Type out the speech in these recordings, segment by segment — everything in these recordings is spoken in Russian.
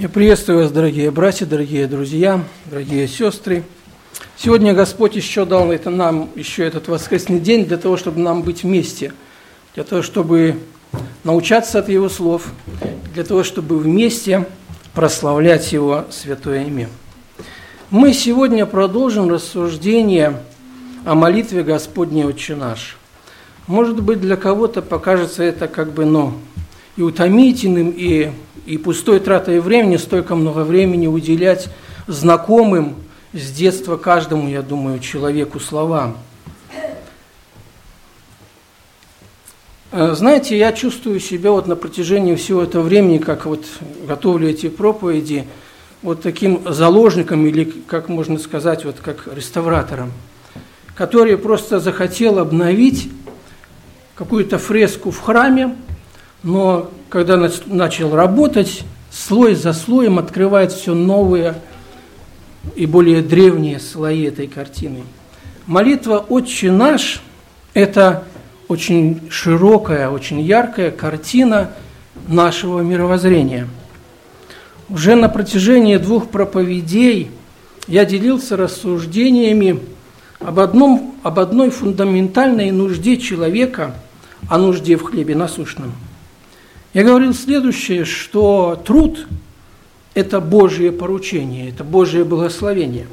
Я приветствую вас, дорогие братья, дорогие друзья, дорогие сестры. Сегодня Господь еще дал это нам, еще этот воскресный день, для того, чтобы нам быть вместе, для того, чтобы научаться от Его слов, для того, чтобы вместе прославлять Его святое имя. Мы сегодня продолжим рассуждение о молитве Господней Отче наш. Может быть, для кого-то покажется это как бы, ну, и утомительным, и и пустой тратой времени столько много времени уделять знакомым с детства каждому, я думаю, человеку словам. Э, знаете, я чувствую себя вот на протяжении всего этого времени, как вот готовлю эти проповеди, вот таким заложником или, как можно сказать, вот как реставратором, который просто захотел обновить какую-то фреску в храме, но когда начал работать, слой за слоем открывает все новые и более древние слои этой картины. Молитва «Отче наш» – это очень широкая, очень яркая картина нашего мировоззрения. Уже на протяжении двух проповедей я делился рассуждениями об, одном, об одной фундаментальной нужде человека, о нужде в хлебе насущном – я говорил следующее, что труд – это Божье поручение, это Божье благословение.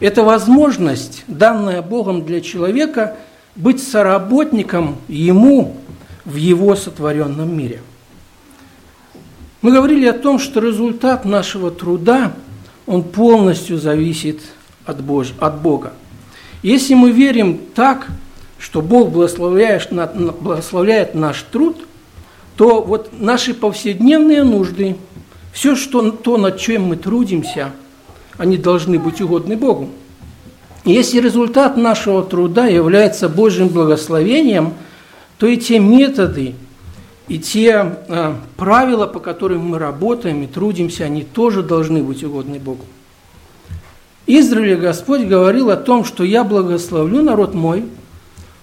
Это возможность, данная Богом для человека, быть соработником Ему в Его сотворенном мире. Мы говорили о том, что результат нашего труда, он полностью зависит от, Бож... от Бога. Если мы верим так, что Бог благословляет, благословляет наш труд – то вот наши повседневные нужды, все что, то, над чем мы трудимся, они должны быть угодны Богу. И если результат нашего труда является Божьим благословением, то и те методы, и те э, правила, по которым мы работаем и трудимся, они тоже должны быть угодны Богу. Израиле Господь говорил о том, что я благословлю народ мой –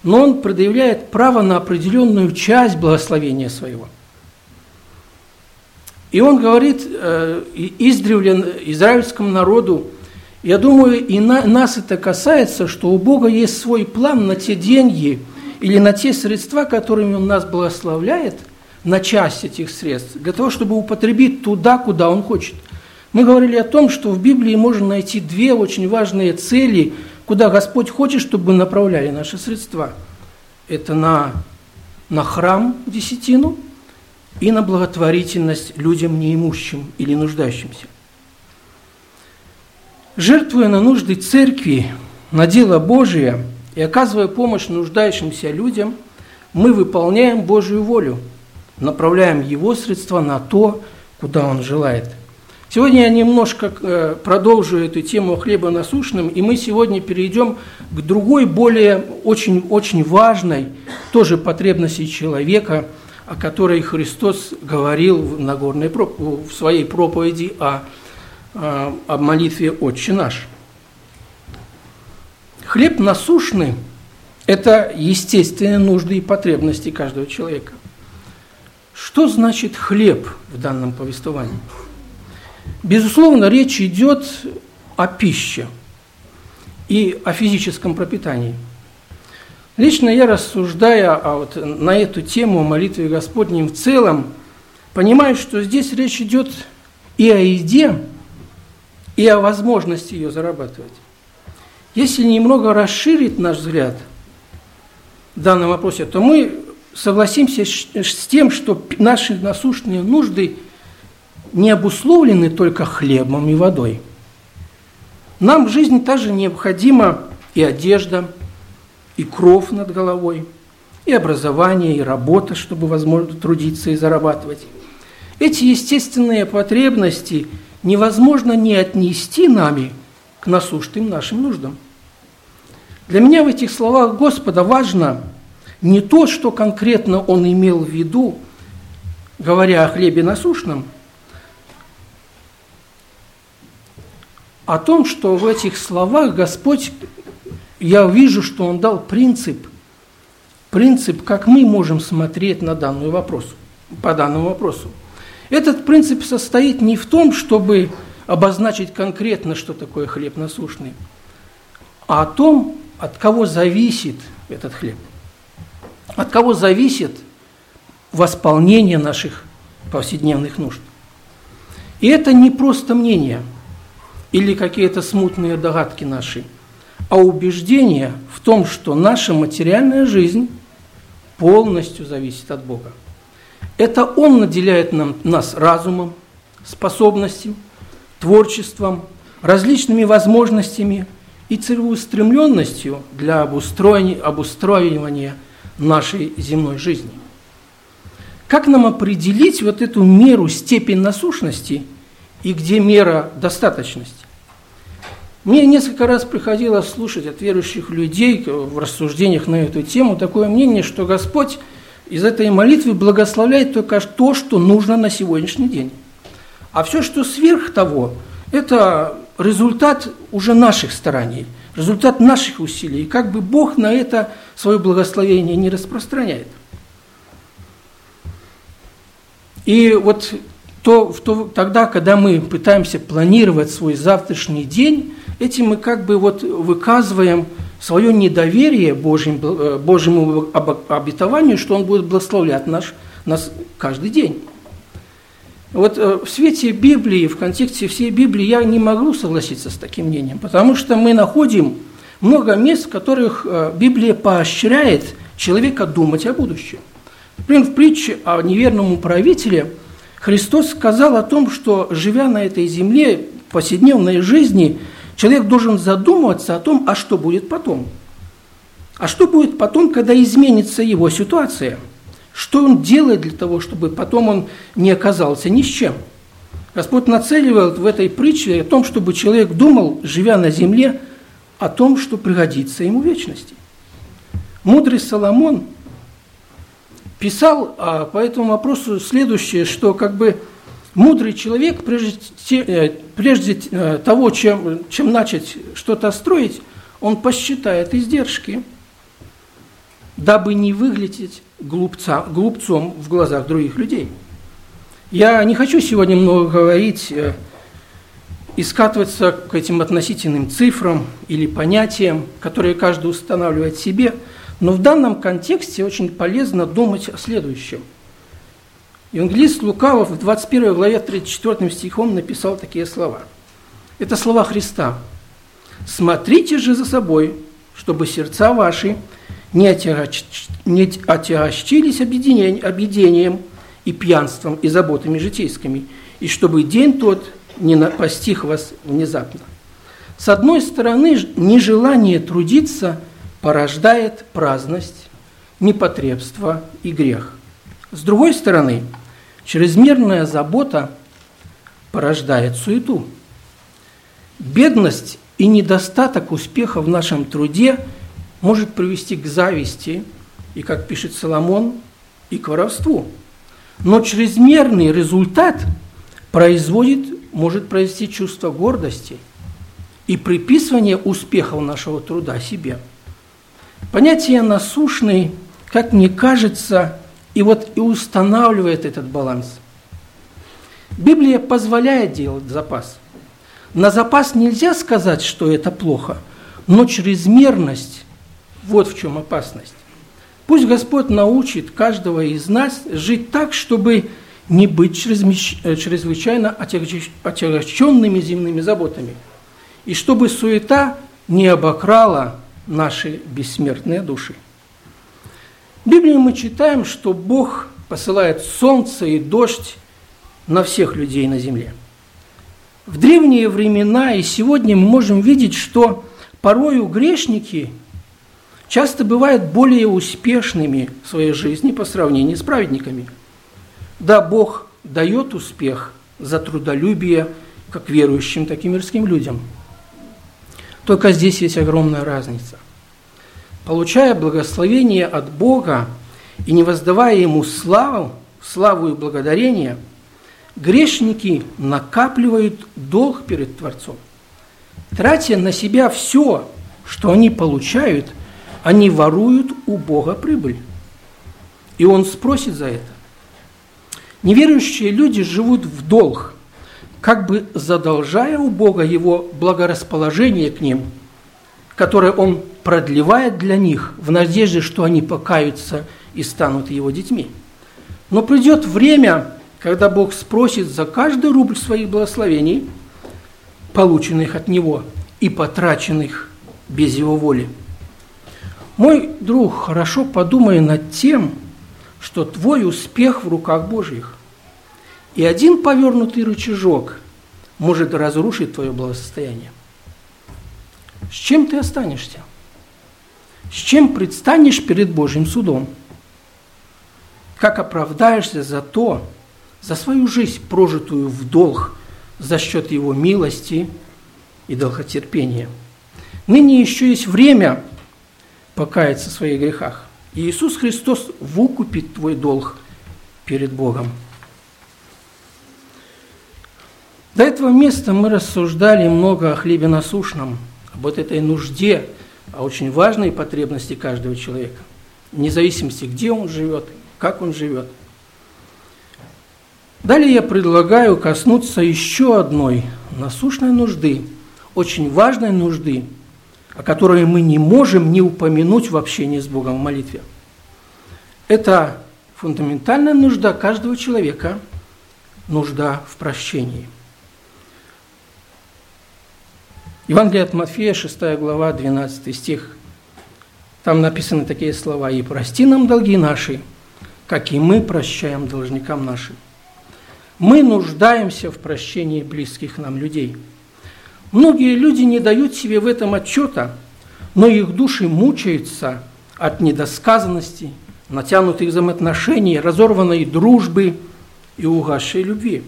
но он предъявляет право на определенную часть благословения своего. И он говорит э, издревле израильскому народу, я думаю, и на, нас это касается, что у Бога есть свой план на те деньги или на те средства, которыми Он нас благословляет, на часть этих средств, для того, чтобы употребить туда, куда Он хочет. Мы говорили о том, что в Библии можно найти две очень важные цели – куда Господь хочет, чтобы мы направляли наши средства. Это на, на храм десятину и на благотворительность людям неимущим или нуждающимся. Жертвуя на нужды церкви, на дело Божие и оказывая помощь нуждающимся людям, мы выполняем Божию волю, направляем Его средства на то, куда Он желает – Сегодня я немножко э, продолжу эту тему хлеба насущным, и мы сегодня перейдем к другой, более очень-очень важной тоже потребности человека, о которой Христос говорил в, Нагорной, в своей проповеди о, о молитве «Отче наш». Хлеб насущный – это естественные нужды и потребности каждого человека. Что значит хлеб в данном повествовании? Безусловно, речь идет о пище и о физическом пропитании. Лично я, рассуждая о, вот, на эту тему молитвы Господней в целом, понимаю, что здесь речь идет и о еде, и о возможности ее зарабатывать. Если немного расширить наш взгляд в данном вопросе, то мы согласимся с тем, что наши насущные нужды – не обусловлены только хлебом и водой. Нам в жизни также необходима и одежда, и кров над головой, и образование, и работа, чтобы возможно трудиться и зарабатывать. Эти естественные потребности невозможно не отнести нами к насущным нашим нуждам. Для меня в этих словах Господа важно не то, что конкретно Он имел в виду, говоря о хлебе насущном – о том, что в этих словах Господь, я вижу, что Он дал принцип, принцип, как мы можем смотреть на данный вопрос, по данному вопросу. Этот принцип состоит не в том, чтобы обозначить конкретно, что такое хлеб насущный, а о том, от кого зависит этот хлеб. От кого зависит восполнение наших повседневных нужд. И это не просто мнение или какие-то смутные догадки наши, а убеждение в том, что наша материальная жизнь полностью зависит от Бога. Это Он наделяет нам, нас разумом, способностью, творчеством, различными возможностями и целеустремленностью для обустроения, обустроивания нашей земной жизни. Как нам определить вот эту меру, степень насущности и где мера достаточности? Мне несколько раз приходилось слушать от верующих людей в рассуждениях на эту тему такое мнение, что Господь из этой молитвы благословляет только то, что нужно на сегодняшний день. А все, что сверх того, это результат уже наших стараний, результат наших усилий. И как бы Бог на это свое благословение не распространяет. И вот то, то, тогда, когда мы пытаемся планировать свой завтрашний день, этим мы как бы вот выказываем свое недоверие Божьим, э, Божьему обетованию, что Он будет благословлять наш, нас каждый день. Вот э, в свете Библии, в контексте всей Библии я не могу согласиться с таким мнением, потому что мы находим много мест, в которых э, Библия поощряет человека думать о будущем. Например, в притче о неверном управителе Христос сказал о том, что, живя на этой земле, в повседневной жизни, человек должен задумываться о том, а что будет потом. А что будет потом, когда изменится его ситуация? Что он делает для того, чтобы потом он не оказался ни с чем? Господь нацеливал в этой притче о том, чтобы человек думал, живя на земле, о том, что пригодится ему вечности. Мудрый Соломон писал а, по этому вопросу следующее, что как бы мудрый человек, прежде, э, прежде э, того, чем, чем начать что-то строить, он посчитает издержки, дабы не выглядеть глупца, глупцом в глазах других людей. Я не хочу сегодня много говорить, э, и скатываться к этим относительным цифрам или понятиям, которые каждый устанавливает себе – но в данном контексте очень полезно думать о следующем. Евангелист Лукавов в 21 главе 34 стихом написал такие слова. Это слова Христа. «Смотрите же за собой, чтобы сердца ваши не, отягач... не отягощились объедением и пьянством и заботами житейскими, и чтобы день тот не постиг вас внезапно». С одной стороны, нежелание трудиться – порождает праздность, непотребство и грех. С другой стороны, чрезмерная забота порождает суету. Бедность и недостаток успеха в нашем труде может привести к зависти и, как пишет Соломон, и к воровству. Но чрезмерный результат производит, может произвести чувство гордости и приписывание успехов нашего труда себе – Понятие насущный, как мне кажется, и вот и устанавливает этот баланс. Библия позволяет делать запас. На запас нельзя сказать, что это плохо, но чрезмерность – вот в чем опасность. Пусть Господь научит каждого из нас жить так, чтобы не быть чрезвычайно отягощенными земными заботами, и чтобы суета не обокрала наши бессмертные души. В Библии мы читаем, что Бог посылает солнце и дождь на всех людей на земле. В древние времена и сегодня мы можем видеть, что порою грешники часто бывают более успешными в своей жизни по сравнению с праведниками. Да, Бог дает успех за трудолюбие как верующим, так и мирским людям – только здесь есть огромная разница. Получая благословение от Бога и не воздавая Ему славу, славу и благодарение, грешники накапливают долг перед Творцом. Тратя на себя все, что они получают, они воруют у Бога прибыль. И Он спросит за это. Неверующие люди живут в долг, как бы задолжая у Бога его благорасположение к ним, которое Он продлевает для них в надежде, что они покаются и станут его детьми. Но придет время, когда Бог спросит за каждый рубль своих благословений, полученных от Него и потраченных без Его воли. Мой друг, хорошо подумай над тем, что твой успех в руках Божьих. И один повернутый рычажок может разрушить твое благосостояние. С чем ты останешься? С чем предстанешь перед Божьим судом? Как оправдаешься за то, за свою жизнь, прожитую в долг за счет Его милости и долготерпения? Ныне еще есть время покаяться в своих грехах. И Иисус Христос выкупит твой долг перед Богом. До этого места мы рассуждали много о хлебе насущном, вот этой нужде, о очень важной потребности каждого человека, вне зависимости, где он живет, как он живет. Далее я предлагаю коснуться еще одной насущной нужды, очень важной нужды – о которой мы не можем не упомянуть в общении с Богом в молитве. Это фундаментальная нужда каждого человека, нужда в прощении. Евангелие от Матфея, 6 глава, 12 стих. Там написаны такие слова. «И прости нам долги наши, как и мы прощаем должникам нашим». Мы нуждаемся в прощении близких нам людей – Многие люди не дают себе в этом отчета, но их души мучаются от недосказанности, натянутых взаимоотношений, разорванной дружбы и угасшей любви.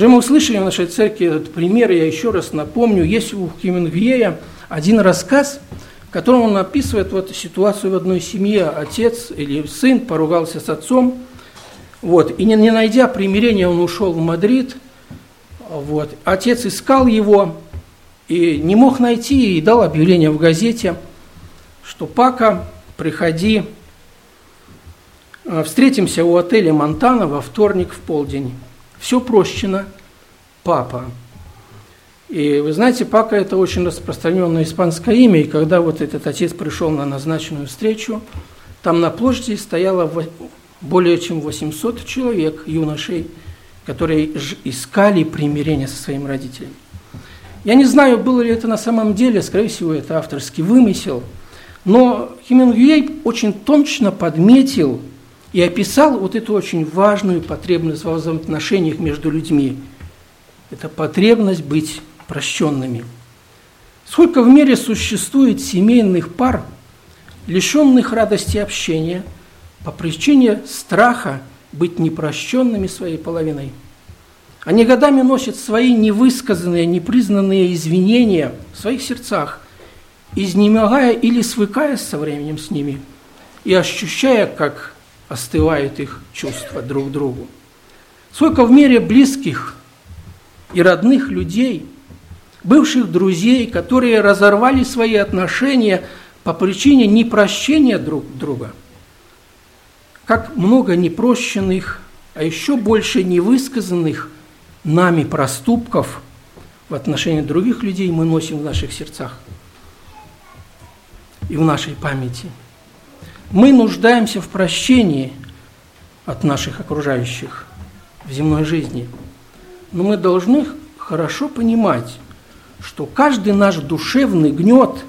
Уже мы услышали в нашей церкви этот пример, я еще раз напомню, есть у Хемингуэя один рассказ, в котором он описывает вот ситуацию в одной семье. Отец или сын поругался с отцом, вот, и не, не найдя примирения, он ушел в Мадрид – вот. Отец искал его и не мог найти, и дал объявление в газете, что Пака, приходи, э, встретимся у отеля Монтана во вторник в полдень. Все прощено, папа. И вы знаете, Пака – это очень распространенное испанское имя, и когда вот этот отец пришел на назначенную встречу, там на площади стояло более чем 800 человек, юношей, которые искали примирение со своим родителем. Я не знаю, было ли это на самом деле, скорее всего, это авторский вымысел, но Хемингуэй очень точно подметил и описал вот эту очень важную потребность в взаимоотношениях между людьми. Это потребность быть прощенными. Сколько в мире существует семейных пар, лишенных радости общения по причине страха быть непрощенными своей половиной. Они годами носят свои невысказанные, непризнанные извинения в своих сердцах, изнемогая или свыкаясь со временем с ними и ощущая, как остывают их чувства друг к другу. Сколько в мире близких и родных людей, бывших друзей, которые разорвали свои отношения по причине непрощения друг друга – как много непрощенных, а еще больше невысказанных нами проступков в отношении других людей мы носим в наших сердцах и в нашей памяти. Мы нуждаемся в прощении от наших окружающих в земной жизни. Но мы должны хорошо понимать, что каждый наш душевный гнет,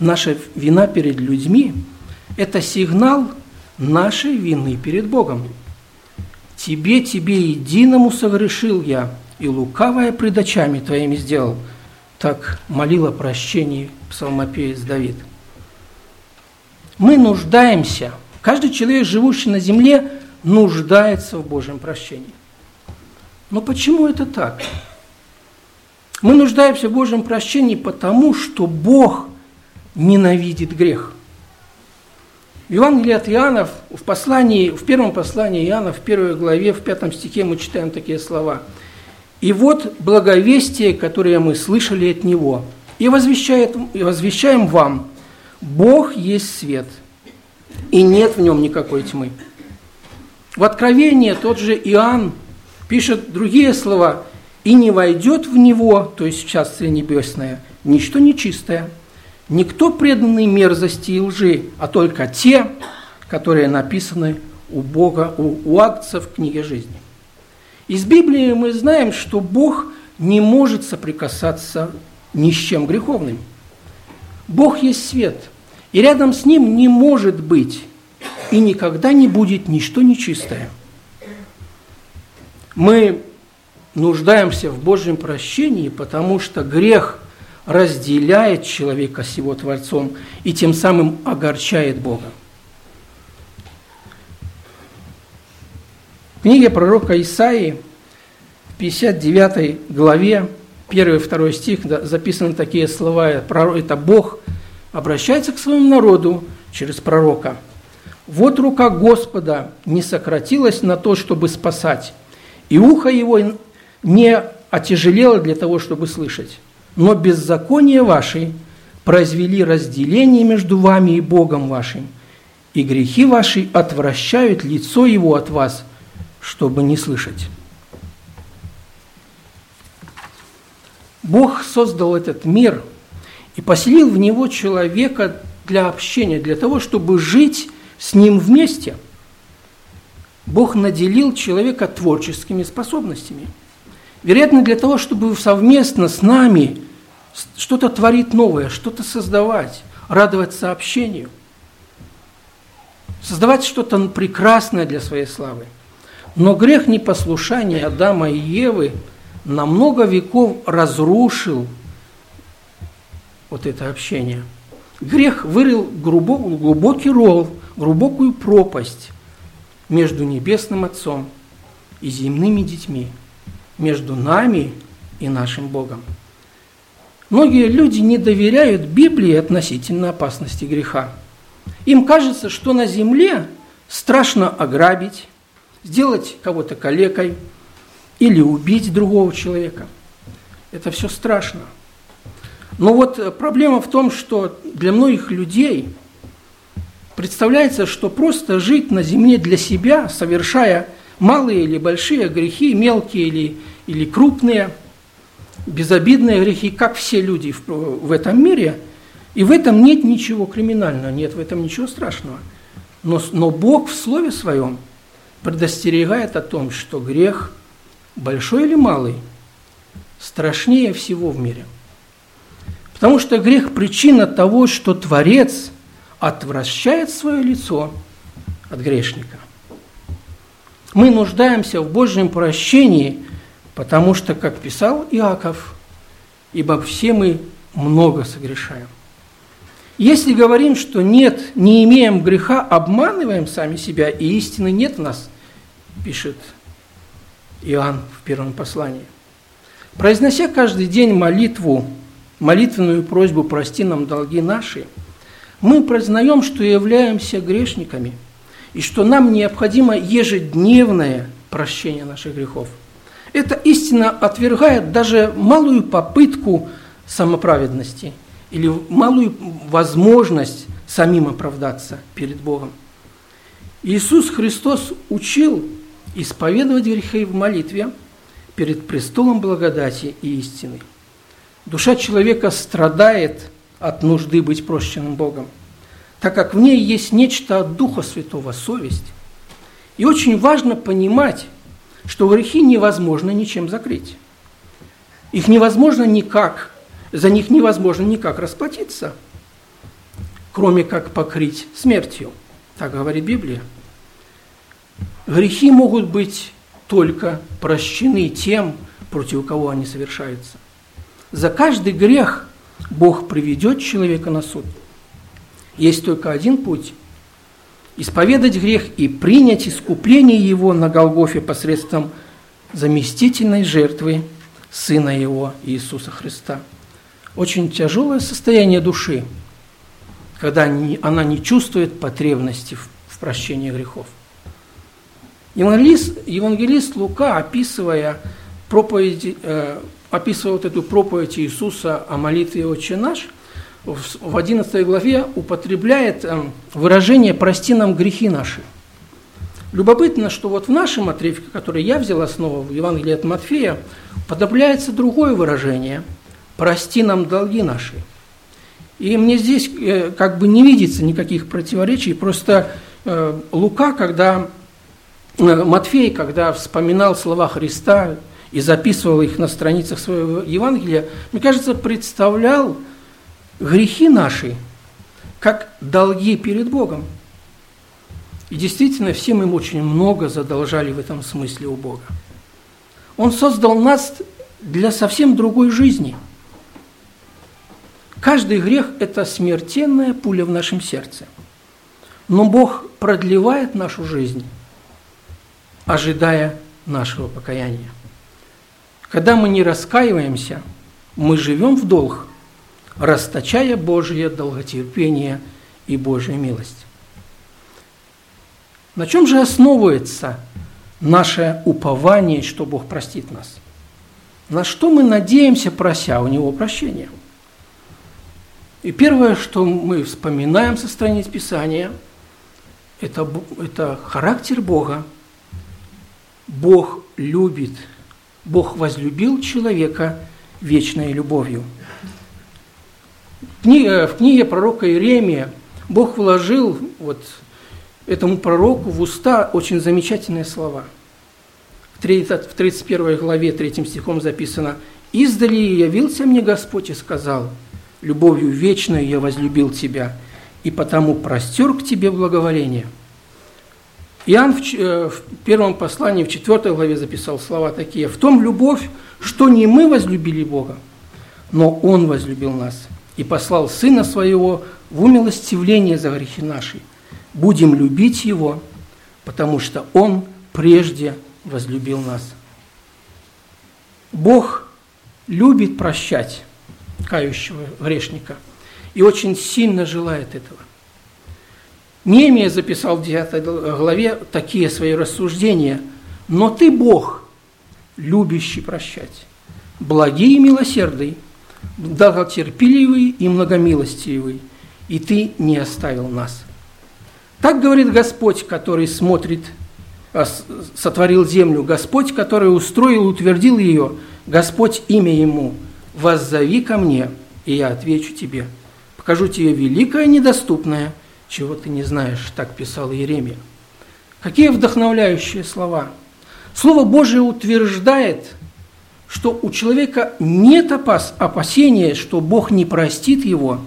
наша вина перед людьми – это сигнал нашей вины перед Богом. Тебе, тебе единому согрешил я, и лукавое пред очами твоими сделал. Так молила прощение псалмопевец Давид. Мы нуждаемся, каждый человек, живущий на земле, нуждается в Божьем прощении. Но почему это так? Мы нуждаемся в Божьем прощении потому, что Бог ненавидит грех – в Евангелии от Иоанна, в, послании, в первом послании Иоанна, в первой главе, в пятом стихе мы читаем такие слова. «И вот благовестие, которое мы слышали от Него, и, возвещает, и возвещаем вам, Бог есть свет, и нет в нем никакой тьмы». В Откровении тот же Иоанн пишет другие слова «И не войдет в него, то есть в Царствие Небесное, ничто нечистое, никто преданный мерзости и лжи, а только те, которые написаны у Бога, у, у акцев в книге жизни». Из Библии мы знаем, что Бог не может соприкасаться ни с чем греховным. Бог есть свет, и рядом с Ним не может быть и никогда не будет ничто нечистое. Мы нуждаемся в Божьем прощении, потому что грех разделяет человека с его Творцом и тем самым огорчает Бога. В книге пророка Исаии, в 59 главе, 1 и 2 стих, записаны такие слова. Это Бог обращается к своему народу через пророка. «Вот рука Господа не сократилась на то, чтобы спасать, и ухо его не отяжелело для того, чтобы слышать. Но беззаконие ваши произвели разделение между вами и Богом вашим, и грехи ваши отвращают лицо его от вас, чтобы не слышать. Бог создал этот мир и поселил в него человека для общения, для того, чтобы жить с ним вместе. Бог наделил человека творческими способностями. Вероятно, для того, чтобы совместно с нами что-то творить новое, что-то создавать, радоваться общению, создавать что-то прекрасное для своей славы – но грех непослушания Адама и Евы на много веков разрушил вот это общение. Грех вырыл глубокий ров, глубокую пропасть между Небесным Отцом и земными детьми, между нами и нашим Богом. Многие люди не доверяют Библии относительно опасности греха. Им кажется, что на земле страшно ограбить, сделать кого-то калекой или убить другого человека. Это все страшно. Но вот проблема в том, что для многих людей представляется, что просто жить на земле для себя, совершая малые или большие грехи, мелкие или, или крупные, безобидные грехи, как все люди в, в этом мире, и в этом нет ничего криминального, нет в этом ничего страшного. Но, но Бог в Слове Своем – предостерегает о том, что грех, большой или малый, страшнее всего в мире. Потому что грех – причина того, что Творец отвращает свое лицо от грешника. Мы нуждаемся в Божьем прощении, потому что, как писал Иаков, ибо все мы много согрешаем. Если говорим, что нет, не имеем греха, обманываем сами себя, и истины нет в нас, пишет Иоанн в первом послании. Произнося каждый день молитву, молитвенную просьбу «Прости нам долги наши», мы признаем, что являемся грешниками, и что нам необходимо ежедневное прощение наших грехов. Эта истина отвергает даже малую попытку самоправедности – или малую возможность самим оправдаться перед Богом. Иисус Христос учил исповедовать грехи в молитве перед престолом благодати и истины. Душа человека страдает от нужды быть прощенным Богом, так как в ней есть нечто от Духа Святого, совесть. И очень важно понимать, что грехи невозможно ничем закрыть. Их невозможно никак за них невозможно никак расплатиться, кроме как покрыть смертью. Так говорит Библия. Грехи могут быть только прощены тем, против кого они совершаются. За каждый грех Бог приведет человека на суд. Есть только один путь – исповедать грех и принять искупление его на Голгофе посредством заместительной жертвы Сына Его Иисуса Христа – очень тяжелое состояние души, когда она не чувствует потребности в прощении грехов. Евангелист, евангелист Лука, описывая, проповедь, э, описывая вот эту проповедь Иисуса о молитве «Отче наш», в 11 главе употребляет э, выражение «прости нам грехи наши». Любопытно, что вот в нашем отрывке, который я взял основу в Евангелии от Матфея, подобляется другое выражение «прости нам долги наши». И мне здесь э, как бы не видится никаких противоречий, просто э, Лука, когда э, Матфей, когда вспоминал слова Христа и записывал их на страницах своего Евангелия, мне кажется, представлял грехи наши как долги перед Богом. И действительно, все мы очень много задолжали в этом смысле у Бога. Он создал нас для совсем другой жизни. Каждый грех – это смертельная пуля в нашем сердце. Но Бог продлевает нашу жизнь, ожидая нашего покаяния. Когда мы не раскаиваемся, мы живем в долг, расточая Божье долготерпение и Божью милость. На чем же основывается наше упование, что Бог простит нас? На что мы надеемся, прося у Него прощения? И первое, что мы вспоминаем со страниц Писания, это, это характер Бога. Бог любит, Бог возлюбил человека вечной любовью. В книге, в книге пророка Иеремия Бог вложил вот этому пророку в уста очень замечательные слова. В 31 главе 3 стихом записано «Издали явился мне Господь и сказал, любовью вечной я возлюбил тебя, и потому простер к тебе благоволение». Иоанн в, э, в первом послании, в 4 главе записал слова такие. «В том любовь, что не мы возлюбили Бога, но Он возлюбил нас и послал Сына Своего в умилостивление за грехи наши, будем любить Его, потому что Он прежде возлюбил нас. Бог любит прощать кающего грешника и очень сильно желает этого. Немия записал в 9 главе такие свои рассуждения. «Но ты, Бог, любящий прощать, благий и милосердный, долготерпеливый и многомилостивый, и ты не оставил нас». Так говорит Господь, который смотрит, а, сотворил землю, Господь, который устроил и утвердил ее, Господь имя Ему, воззови ко мне, и я отвечу тебе. Покажу тебе великое недоступное, чего ты не знаешь, так писал Иеремия. Какие вдохновляющие слова. Слово Божие утверждает, что у человека нет опас, опасения, что Бог не простит его,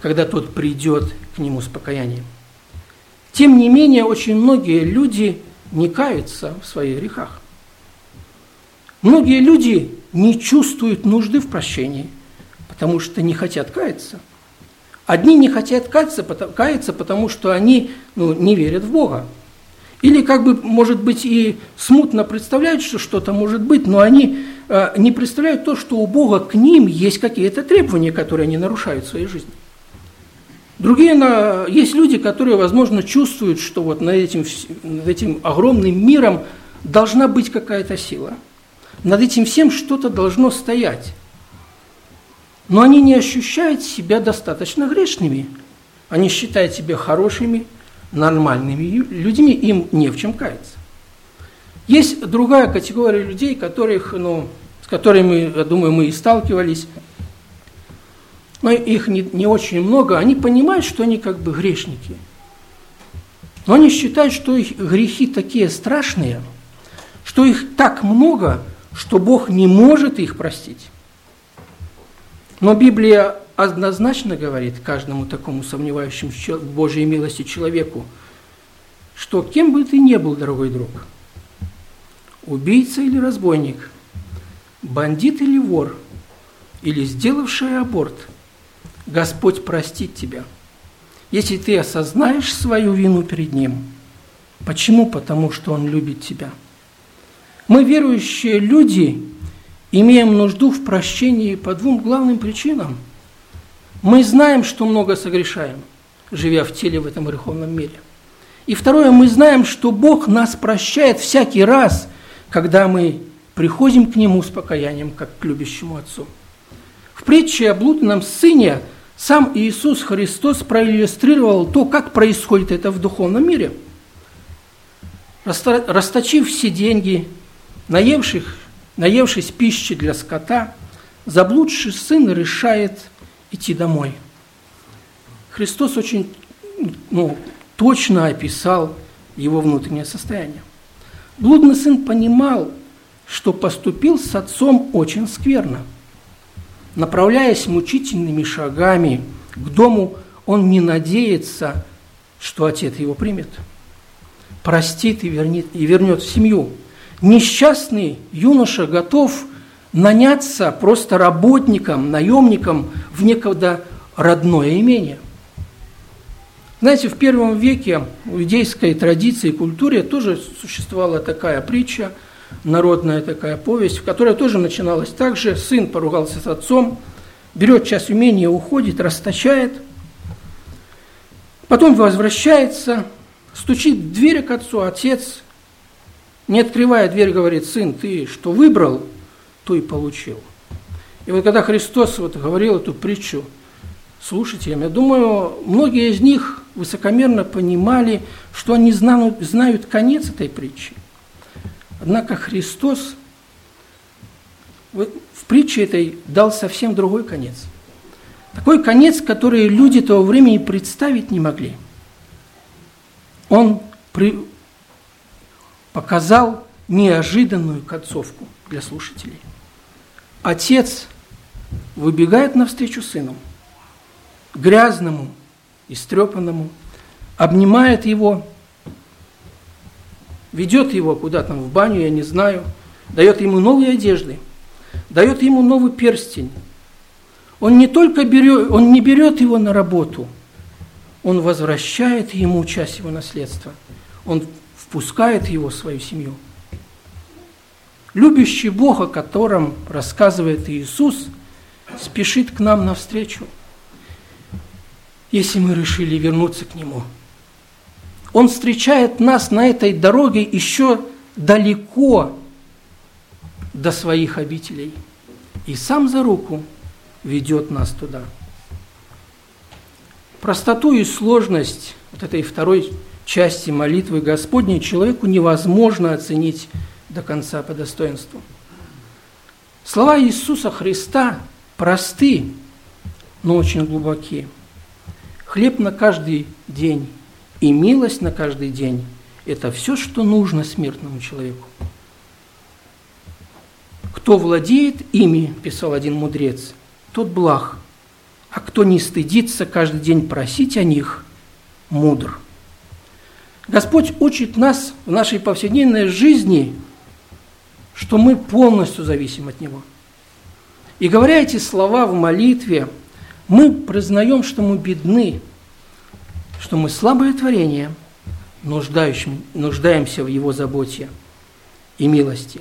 когда тот придет к нему с покаянием. Тем не менее, очень многие люди не каются в своих грехах. Многие люди не чувствуют нужды в прощении, потому что не хотят каяться. Одни не хотят каяться, каяться потому что они ну, не верят в Бога. Или, как бы, может быть, и смутно представляют, что что-то может быть, но они э, не представляют то, что у Бога к ним есть какие-то требования, которые они нарушают в своей жизни. Другие, на, есть люди, которые, возможно, чувствуют, что вот над этим, над этим огромным миром должна быть какая-то сила. Над этим всем что-то должно стоять. Но они не ощущают себя достаточно грешными. Они считают себя хорошими, нормальными людьми, им не в чем каяться. Есть другая категория людей, которых, ну, с которыми, я думаю, мы и сталкивались – но их не, не очень много, они понимают, что они как бы грешники. Но они считают, что их грехи такие страшные, что их так много, что Бог не может их простить. Но Библия однозначно говорит каждому такому сомневающемуся в Божьей милости человеку, что кем бы ты ни был, дорогой друг, убийца или разбойник, бандит или вор, или сделавший аборт – Господь простит тебя, если ты осознаешь свою вину перед Ним. Почему? Потому что Он любит тебя. Мы, верующие люди, имеем нужду в прощении по двум главным причинам. Мы знаем, что много согрешаем, живя в теле в этом греховном мире. И второе, мы знаем, что Бог нас прощает всякий раз, когда мы приходим к Нему с покаянием, как к любящему Отцу. В притче о блудном сыне – сам Иисус Христос проиллюстрировал то, как происходит это в духовном мире. расточив все деньги, наевших, наевшись пищи для скота, заблудший сын решает идти домой. Христос очень ну, точно описал его внутреннее состояние. Блудный сын понимал, что поступил с отцом очень скверно. Направляясь мучительными шагами к дому, он не надеется, что отец его примет, простит и вернет, и вернет в семью. Несчастный юноша готов наняться просто работником, наемником в некогда родное имение. Знаете, в первом веке в иудейской традиции и культуре тоже существовала такая притча, народная такая повесть, в которой тоже начиналась так же. Сын поругался с отцом, берет часть умения, уходит, расточает, потом возвращается, стучит в дверь к отцу, отец, не открывая дверь, говорит, сын, ты что выбрал, то и получил. И вот когда Христос вот говорил эту притчу слушателям, я думаю, многие из них высокомерно понимали, что они знают, знают конец этой притчи. Однако Христос в притче этой дал совсем другой конец. Такой конец, который люди того времени представить не могли. Он при... показал неожиданную концовку для слушателей. Отец выбегает навстречу сыну, грязному, истрепанному, обнимает его, ведет его куда-то в баню, я не знаю, дает ему новые одежды, дает ему новый перстень. Он не только берет, он не берет его на работу, он возвращает ему часть его наследства, он впускает его в свою семью. Любящий Бог, о котором рассказывает Иисус, спешит к нам навстречу – если мы решили вернуться к Нему. Он встречает нас на этой дороге еще далеко до своих обителей и сам за руку ведет нас туда. Простоту и сложность вот этой второй части молитвы Господней человеку невозможно оценить до конца по достоинству. Слова Иисуса Христа просты, но очень глубокие хлеб на каждый день и милость на каждый день – это все, что нужно смертному человеку. Кто владеет ими, писал один мудрец, тот благ, а кто не стыдится каждый день просить о них, мудр. Господь учит нас в нашей повседневной жизни, что мы полностью зависим от Него. И говоря эти слова в молитве – мы признаем, что мы бедны, что мы слабое творение, нуждаемся в Его заботе и милости.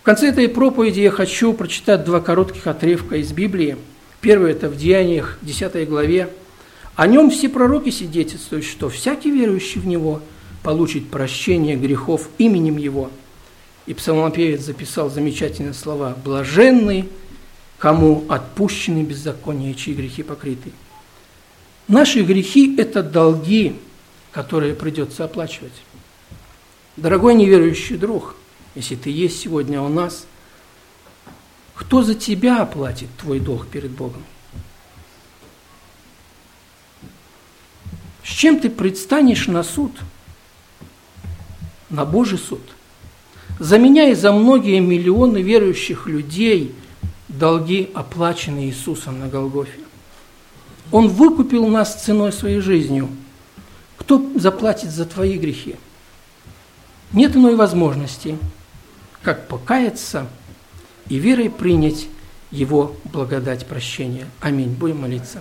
В конце этой проповеди я хочу прочитать два коротких отрывка из Библии. Первый – это в Деяниях, 10 главе. О нем все пророки свидетельствуют, что всякий верующий в Него получит прощение грехов именем Его. И псалмопевец записал замечательные слова «Блаженный, кому отпущены беззакония, чьи грехи покрыты. Наши грехи – это долги, которые придется оплачивать. Дорогой неверующий друг, если ты есть сегодня у нас, кто за тебя оплатит твой долг перед Богом? С чем ты предстанешь на суд? На Божий суд. За меня и за многие миллионы верующих людей – долги, оплаченные Иисусом на Голгофе. Он выкупил нас ценой своей жизнью. Кто заплатит за твои грехи? Нет иной возможности, как покаяться и верой принять Его благодать прощения. Аминь. Будем молиться.